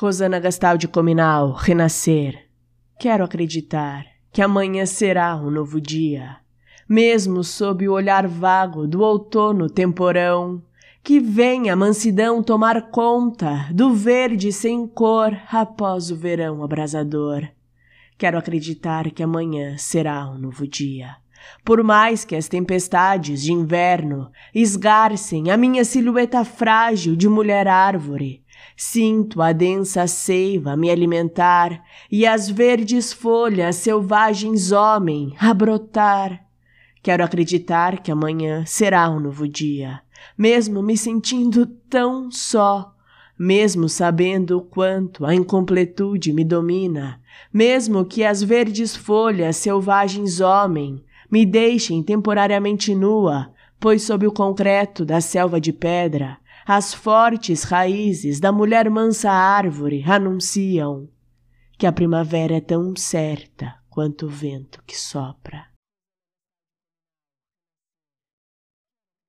Rosana Gastaldi Cominal, renascer. Quero acreditar que amanhã será um novo dia, mesmo sob o olhar vago do outono temporão, que vem a mansidão tomar conta do verde sem cor após o verão abrasador. Quero acreditar que amanhã será um novo dia. Por mais que as tempestades de inverno esgarcem a minha silhueta frágil de mulher árvore, sinto a densa seiva me alimentar e as verdes folhas selvagens homem a brotar. Quero acreditar que amanhã será um novo dia, mesmo me sentindo tão só, mesmo sabendo o quanto a incompletude me domina, mesmo que as verdes folhas selvagens homem me deixem temporariamente nua, pois sob o concreto da selva de pedra, as fortes raízes da mulher mansa árvore anunciam que a primavera é tão certa quanto o vento que sopra.